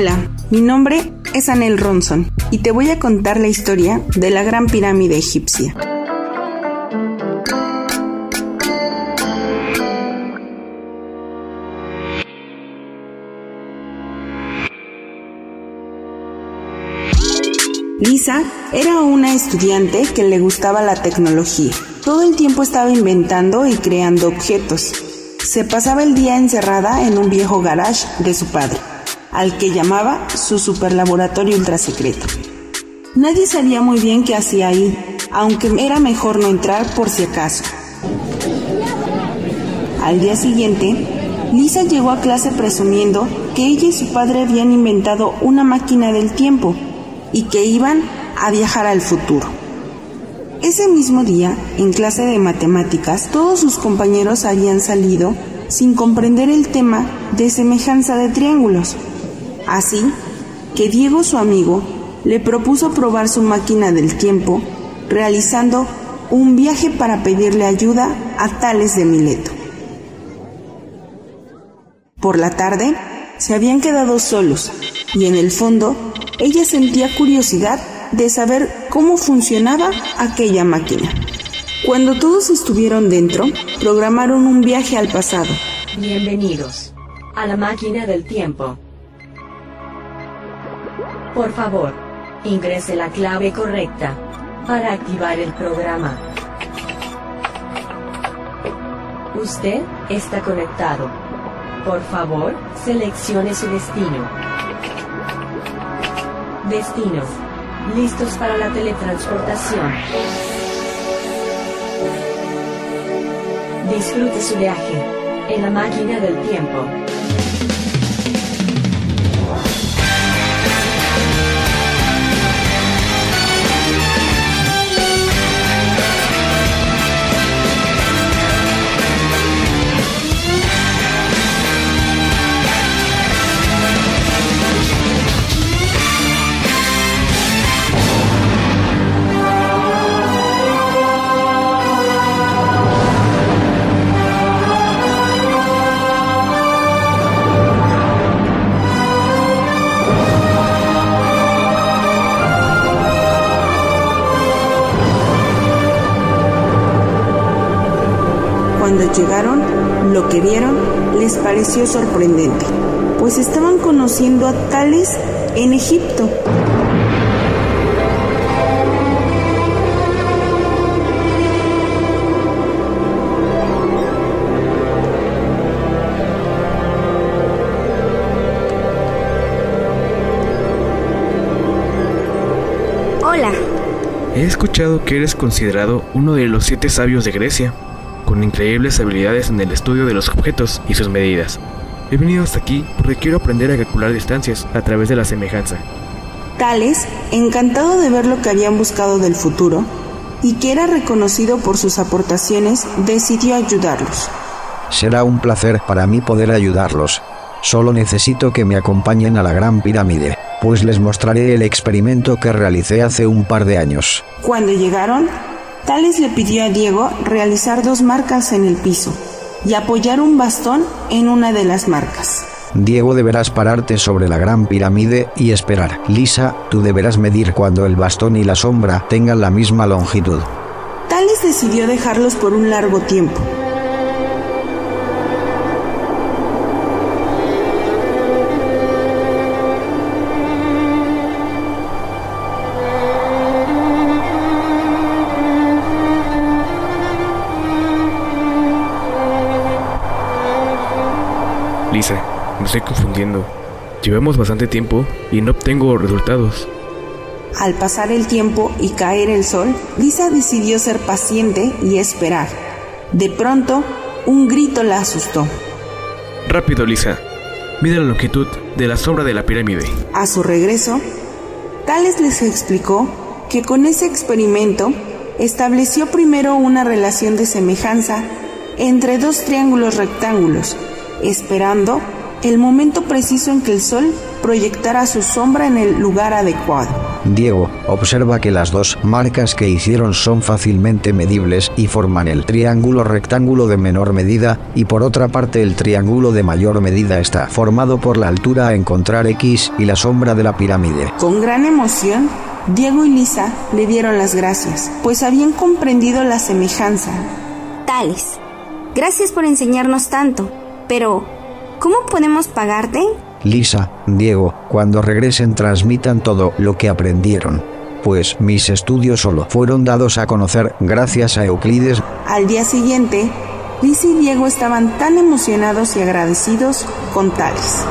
Hola, mi nombre es Anel Ronson y te voy a contar la historia de la Gran Pirámide Egipcia. Lisa era una estudiante que le gustaba la tecnología. Todo el tiempo estaba inventando y creando objetos. Se pasaba el día encerrada en un viejo garage de su padre, al que llamaba su superlaboratorio ultrasecreto. Nadie sabía muy bien qué hacía ahí, aunque era mejor no entrar por si acaso. Al día siguiente, Lisa llegó a clase presumiendo que ella y su padre habían inventado una máquina del tiempo y que iban a viajar al futuro. Ese mismo día, en clase de matemáticas, todos sus compañeros habían salido sin comprender el tema de semejanza de triángulos. Así que Diego, su amigo, le propuso probar su máquina del tiempo, realizando un viaje para pedirle ayuda a Tales de Mileto. Por la tarde, se habían quedado solos y en el fondo ella sentía curiosidad de saber cómo funcionaba aquella máquina. Cuando todos estuvieron dentro, programaron un viaje al pasado. Bienvenidos a la máquina del tiempo. Por favor, ingrese la clave correcta para activar el programa. Usted está conectado. Por favor, seleccione su destino. Destino. Listos para la teletransportación. Disfrute su viaje en la máquina del tiempo. Llegaron, lo que vieron les pareció sorprendente, pues estaban conociendo a Tales en Egipto. Hola, He escuchado que eres considerado uno de los siete sabios de Grecia, con increíbles habilidades en el estudio de los objetos y sus medidas. He venido hasta aquí porque quiero aprender a calcular distancias a través de la semejanza. Tales, encantado de ver lo que habían buscado del futuro y que era reconocido por sus aportaciones, decidió ayudarlos. Será un placer para mí poder ayudarlos. Solo necesito que me acompañen a la Gran Pirámide, pues les mostraré el experimento que realicé hace un par de años. Cuando llegaron, Tales le pidió a Diego realizar dos marcas en el piso y apoyar un bastón en una de las marcas. Diego deberás pararte sobre la Gran Pirámide y esperar. Lisa, tú deberás medir cuando el bastón y la sombra tengan la misma longitud. Tales decidió dejarlos por un largo tiempo. Lisa, me estoy confundiendo. Llevamos bastante tiempo y no obtengo resultados. Al pasar el tiempo y caer el sol, Lisa decidió ser paciente y esperar. De pronto, un grito la asustó. Rápido, Lisa. Mide la longitud de la sombra de la pirámide. A su regreso, Tales les explicó que con ese experimento estableció primero una relación de semejanza entre dos triángulos rectángulos, esperando el momento preciso en que el sol proyectara su sombra en el lugar adecuado. Diego, observa que las dos marcas que hicieron son fácilmente medibles y forman el triángulo rectángulo de menor medida, y por otra parte el triángulo de mayor medida está formado por la altura a encontrar X y la sombra de la pirámide. Con gran emoción, Diego y Lisa le dieron las gracias, pues habían comprendido la semejanza. Tales, gracias por enseñarnos tanto, pero ¿cómo podemos pagarte? Lisa, Diego, cuando regresen transmitan todo lo que aprendieron. Pues mis estudios solo fueron dados a conocer gracias a Euclides. Al día siguiente, Lisa y Diego estaban tan emocionados y agradecidos con Tales.